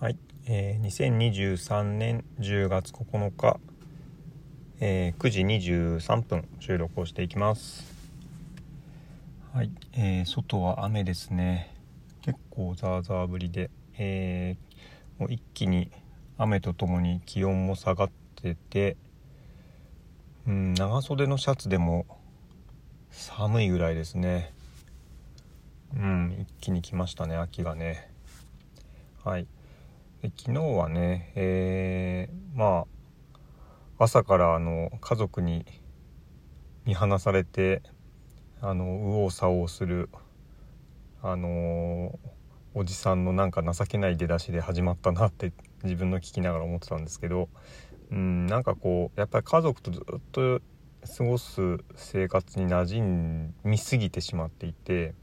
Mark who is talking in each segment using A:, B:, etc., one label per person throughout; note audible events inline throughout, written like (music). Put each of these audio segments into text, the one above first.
A: はい、えー、2023年10月9日、えー、9時23分収録をしていきます。はい、えー、外は雨ですね。結構ザーザー降りで、えー、もう一気に雨とともに気温も下がっててうん長袖のシャツでも寒いぐらいですね。うん一気に来ましたね秋がね。はい。で昨日はね、えー、まあ朝からあの家族に見放されてあの右往左往するあのおじさんのなんか情けない出だしで始まったなって自分の聞きながら思ってたんですけどうんなんかこうやっぱり家族とずっと過ごす生活に馴染みすぎてしまっていて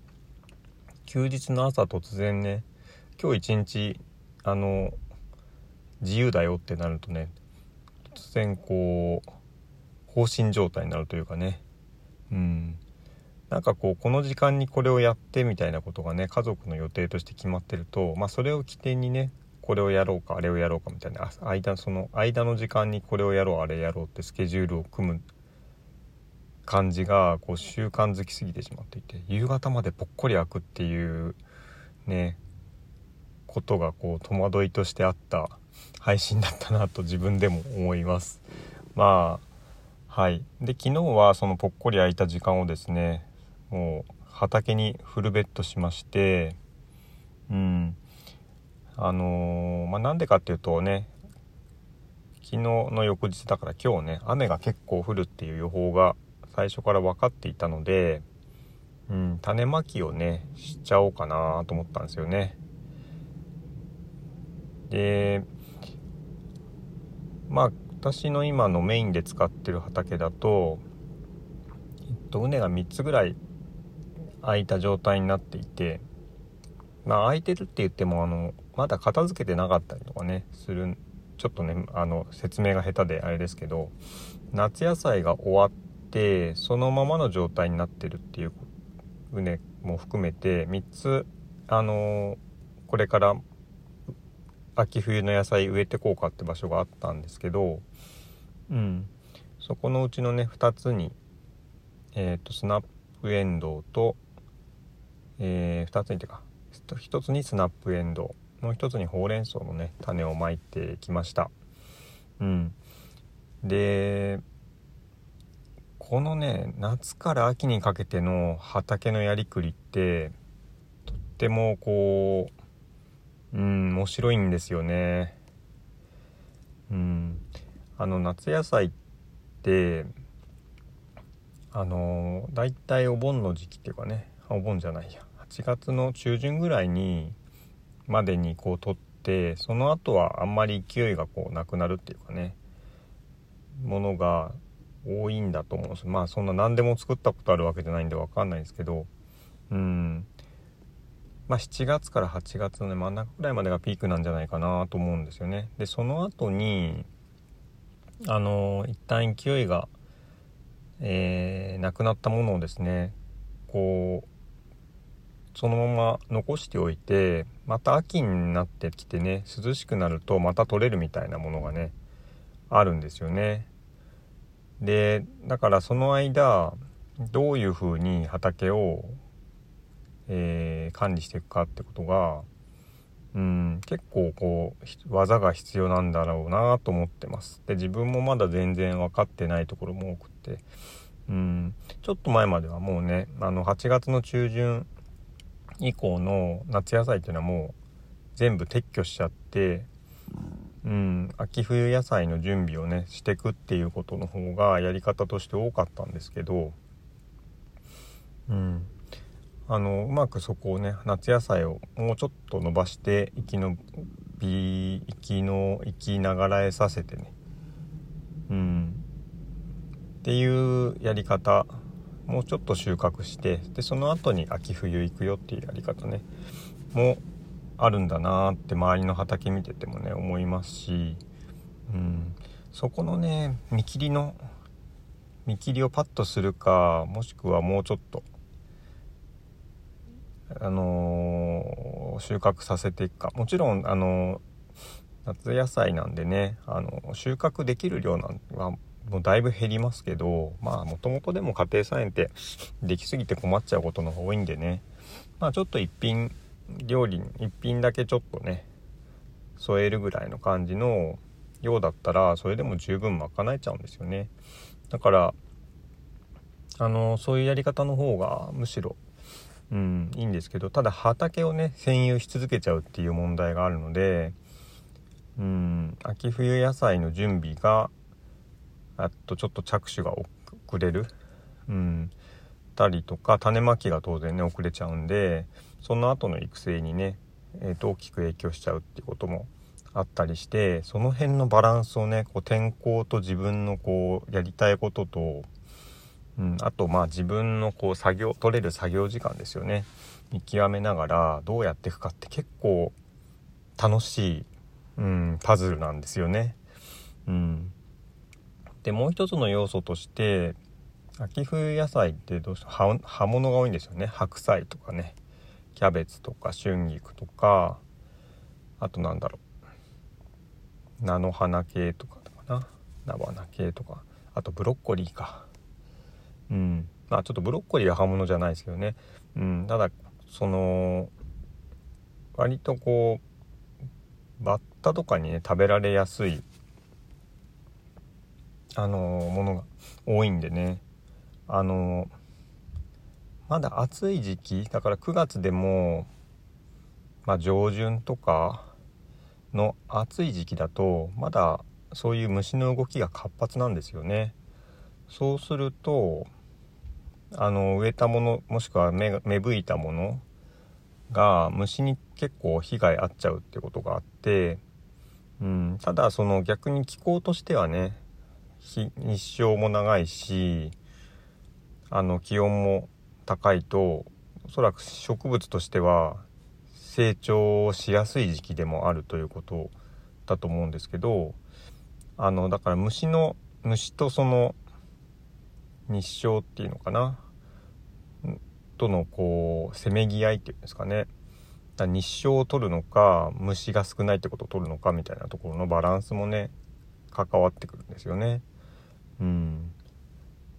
A: 休日の朝突然ね今日一日あの自由だよってなるとね突然こう放心状態になるというかね。うん。なんかこうこの時間にこれをやってみたいなことがね家族の予定として決まってると、まあ、それを起点にねこれをやろうかあれをやろうかみたいな間その間の時間にこれをやろうあれやろうってスケジュールを組む感じがこう習慣づきすぎてしまっていて夕方までぽっこり開くっていうねことがこう戸惑いとしてあった配信だったなと自分でも思います。まあはい。で昨日はそのぽっこり空いた時間をですねもう畑にフルベッドしましてうん。あのー、まあ、なんでかっていうとね昨日の翌日だから今日ね雨が結構降るっていう予報が最初から分かっていたので、うん、種まきをねしちゃおうかなと思ったんですよね。でまあ私の今のメインで使ってる畑だと、えっと、畝が3つぐらい空いた状態になっていてまあ空いてるって言ってもあのまだ片付けてなかったりとかねするちょっとねあの説明が下手であれですけど夏野菜が終わってそのままの状態になってるっていう畝も含めて3つあのこれから秋冬の野菜植えてこうかって場所があったんですけど、うん、そこのうちのね2つに、えーと、スナップエンドウと、えー、2つにてか1つにスナップエンドウもう1つにほうれん草のね種をまいてきました。うん、でこのね夏から秋にかけての畑のやりくりってとってもこううん面白いんですよね。うん。あの夏野菜ってあのだいたいお盆の時期っていうかねお盆じゃないや。8月の中旬ぐらいにまでにこう取ってその後はあんまり勢いがこうなくなるっていうかねものが多いんだと思うんです。まあそんな何でも作ったことあるわけじゃないんで分かんないんですけどうん。まあ、7月から8月の、ね、真ん中ぐらいまでがピークなんじゃないかなと思うんですよね。でその後にあの一旦勢いが、えー、なくなったものをですねこうそのまま残しておいてまた秋になってきてね涼しくなるとまた取れるみたいなものがねあるんですよね。でだからその間どういうふうに畑をえー、管理していくかってことが、うん、結構こう技が必要なんだろうなと思ってます。で自分もまだ全然分かってないところも多くて、うん、ちょっと前まではもうねあの8月の中旬以降の夏野菜っていうのはもう全部撤去しちゃって、うん、秋冬野菜の準備をねしてくっていうことの方がやり方として多かったんですけど、あのうまくそこをね夏野菜をもうちょっと伸ばして生きのび生きの生きながらえさせてね。うん。っていうやり方もうちょっと収穫してでその後に秋冬行くよっていうやり方ね。もあるんだなって周りの畑見ててもね思いますし、うん、そこのね見切りの見切りをパッとするかもしくはもうちょっとあの収穫させていくか。もちろん、あの夏野菜なんでねあの収穫できる量なんはもうだいぶ減りますけどまあもともとでも家庭菜園ってできすぎて困っちゃうことの方が多いんでね。まあちょっと一品料理に一品だけちょっとね添えるぐらいの感じの量だったらそれでも十分賄えちゃうんですよね。だからあのそういうやり方の方がむしろうんいいんですけどただ畑をね占有し続けちゃうっていう問題があるのでうん秋冬野菜の準備があとちょっと着手が遅れるうんたりとか種まきが当然ね遅れちゃうんでその後の育成にね、えー、と大きく影響しちゃうっていうこともあったりしてその辺のバランスをねこう天候と自分のこうやりたいことと、うん、あとまあ自分のこう作業取れる作業時間ですよね。見極めながらどうやっていくかって結構楽しい、うん、パズルなんですよね。うん、でもう一つの要素として秋冬野菜ってどうして葉葉物が多いんですよね。白菜とかね。キャベツとか春菊とか。あとなんだろう。菜の花系とかかな。菜花系とか。あとブロッコリーか。うん。まあちょっとブロッコリーは葉物じゃないですけどね。うん。ただその割とこうバッタとかにね食べられやすいあのものが多いんでね。あのまだ暑い時期だから9月でも、まあ、上旬とかの暑い時期だとまだそういう虫の動きが活発なんですよね。そうするとあの植えたものもしくは芽芽吹いたものが虫に結構被害あっちゃうってことがあって、うん、ただその逆に気候としてはね日照も長いしあの気温も高いとおそらく植物としては成長しやすい時期でもあるということだと思うんですけどあのだから虫の虫とその日照っていうのかな？とのこうせめぎ合いっていうんですかね。だ日照を取るのか虫が少ないってことを取るのかみたいなところのバランスもね関わってくるんですよね。うん。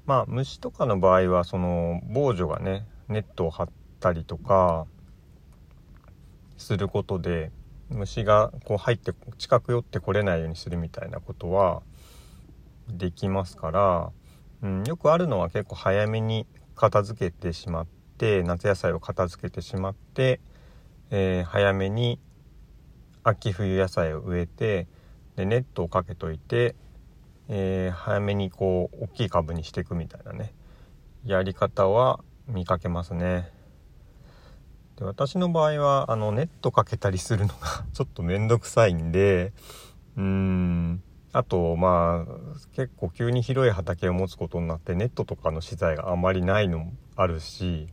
A: まあ虫とかの場合はその防除がねネットを張ったりとかすることで虫がこう入って近く寄ってこれないようにするみたいなことはできますから、うん、よくあるのは結構早めに片付けてしまって夏野菜を片付けてしまって、えー、早めに秋冬野菜を植えてでネットをかけといてえー、早めにこう大きい株にしていくみたいなねやり方は見かけますね。で私の場合はあのネットかけたりするのが (laughs) ちょっと面倒くさいんでうーん。あとまあ結構急に広い畑を持つことになってネットとかの資材があまりないのもあるし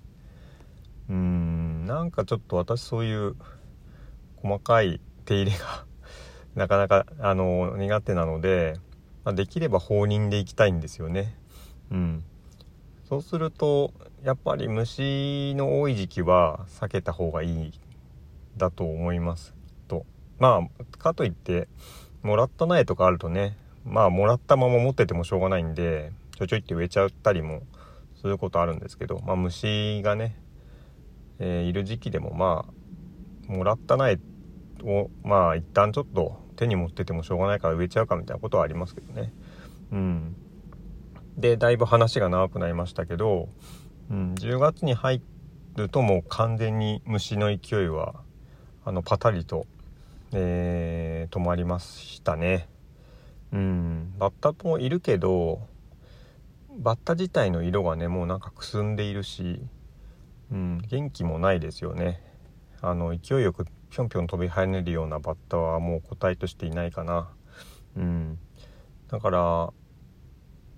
A: うんなんかちょっと私そういう細かい手入れがなかなかあの苦手なのでまあ、できれば放任でいきたいんですよね。うん、そうするとやっぱり虫の多い時期は避けた方がいいだと思いますとまあかといってもらった苗とかあるとねまあもらったまま持っててもしょうがないんでちょちょいって植えちゃったりもすることあるんですけど、まあ、虫がね、えー、いる時期でもまあもらった苗をまあ一旦ちょっと手に持っててもしょうがないから植えちゃうかみたいなことはありますけどね。うん、でだいぶ話が長くなりましたけど、うん、10月に入るともう完全に虫の勢いはあのパタリと、えー、止まりましたね。うん、バッタもいるけどバッタ自体の色がねもうなんかくすんでいるし、うん、元気もないですよね。あの勢いよくぴょんぴょん飛び跳ねるようなバッタはもう個体としていないかな。うん、だから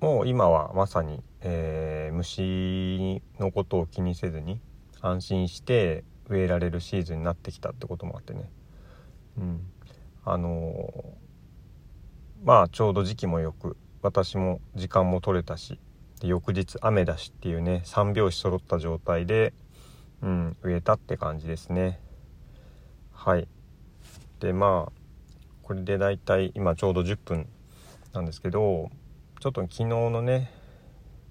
A: もう今はまさに、えー、虫のことを気にせずに安心して植えられるシーズンになってきたってこともあってね、うん、あの、まあちょうど時期もよく私も時間も取れたしで翌日雨だしっていうね3拍子揃った状態で、うん、植えたって感じですね。はいでまあこれでだいたい今ちょうど10分なんですけどちょっと昨日のね、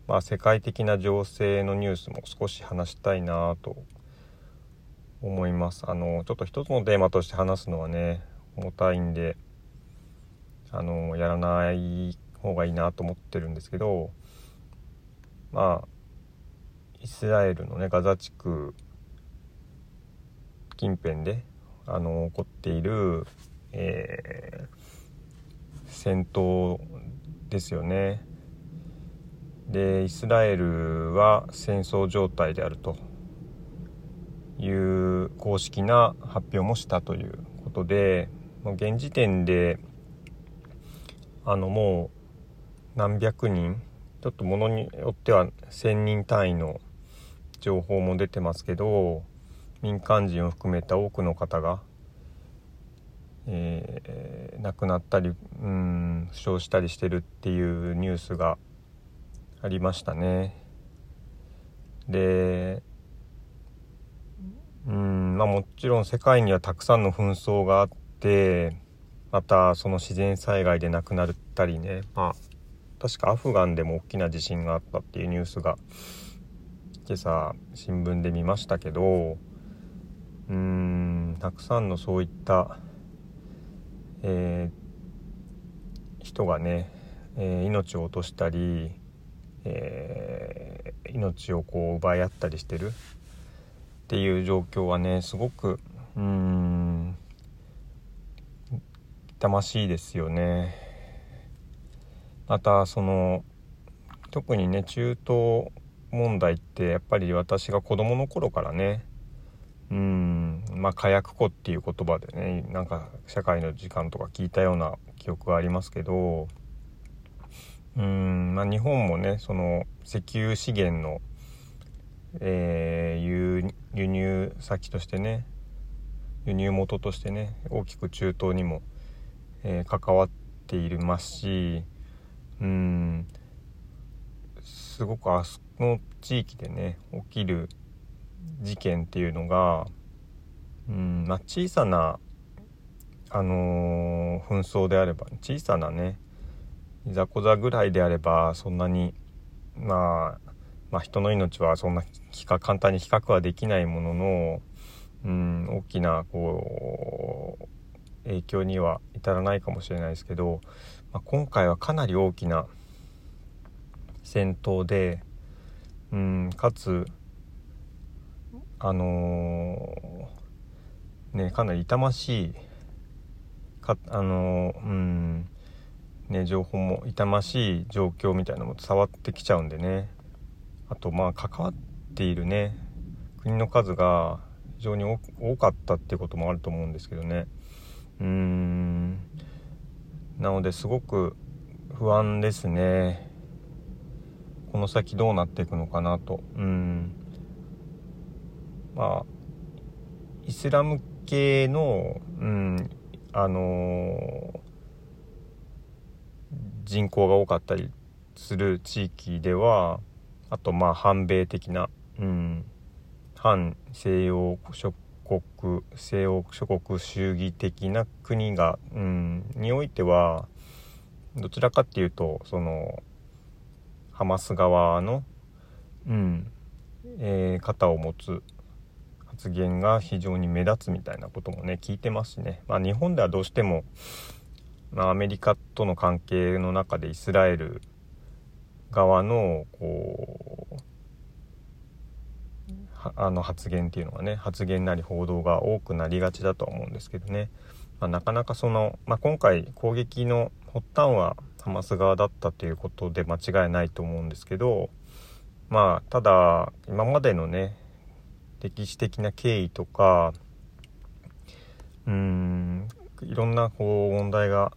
A: まあ、世界的な情勢のニュースも少し話したいなと思いますあのちょっと一つのテーマとして話すのはね重たいんであのやらない方がいいなと思ってるんですけどまあイスラエルのねガザ地区近辺であの起こっている、えー、戦闘ですよね。でイスラエルは戦争状態であるという公式な発表もしたということで現時点であのもう何百人ちょっとものによっては1,000人単位の情報も出てますけど民間人を含めた多くの方が、えー、亡くなったりうん負傷したりしてるっていうニュースがありましたね。でうんまあもちろん世界にはたくさんの紛争があってまたその自然災害で亡くなったりね。まあ確かアフガンでも大きな地震があったっていうニュースが今朝新聞で見ましたけどうーんたくさんのそういった、えー、人がね、えー、命を落としたり、えー、命をこう奪い合ったりしてるっていう状況はねすごくうん痛ましいですよね。またその特にね中東問題ってやっぱり私が子供の頃からねうんまあ火薬庫っていう言葉でねなんか社会の時間とか聞いたような記憶がありますけどうんまあ日本もねその石油資源のえー、輸入先としてね輸入元としてね大きく中東にも、えー、関わっていますしうんすごくあそこの地域でね起きる事件っていうのがうんまあ小さなあのー、紛争であれば小さなねいざこざぐらいであればそんなにまあまあ、人の命はそんな簡単に比較はできないものの、うん、大きなこう影響には至らないかもしれないですけど、まあ、今回はかなり大きな戦闘で、うん、かつあのー、ねかなり痛ましいかあのー、うんね情報も痛ましい状況みたいなのも伝わってきちゃうんでね。あとまあ関わっているね国の数が非常に多かったっていうこともあると思うんですけどね。うーん。なのですごく不安ですね。この先どうなっていくのかなと。うん。まあイスラム系のうんあのー、人口が多かったりする地域ではあとまあ反米的な、うん、反西洋諸国西洋諸国主義的な国が、うん、においてはどちらかっていうとそのハマス側の、うん。えー、肩を持つ発言が非常に目立つみたいなこともね聞いてますしね、まあ、日本ではどうしても、まあ、アメリカとの関係の中でイスラエル側のこうあの発言っていうのがね発言なり報道が多くなりがちだとは思うんですけどね、まあ、なかなかその、まあ、今回攻撃の発端はハマス側だったということで間違いないと思うんですけどまあただ今までのね歴史的な経緯とかうんいろんなこう問題が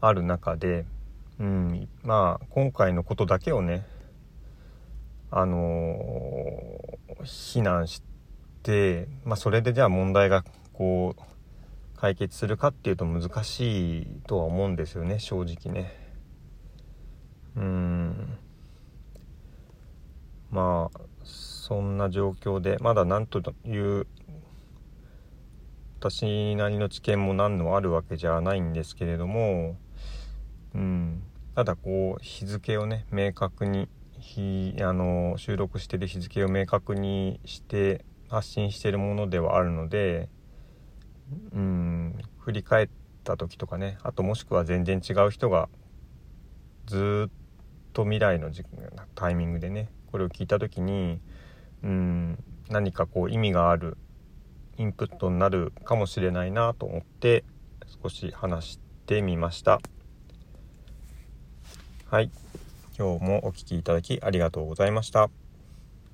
A: ある中でうん、まあ今回のことだけをねあのー、非難して、まあ、それでじゃあ問題がこう解決するかっていうと難しいとは思うんですよね正直ね。うん。まあそんな状況でまだ何という私なりの知見も何のあるわけじゃないんですけれども、うん、ただこう日付をね明確に日あの収録してる日付を明確にして発信してるものではあるので、うん、振り返った時とかねあともしくは全然違う人がずっと未来のタイミングでねこれを聞いた時に、うん、何かこう意味があるインプットになるかもしれないなと思って少し話してみました。はい今日もお聴きいただきありがとうございました。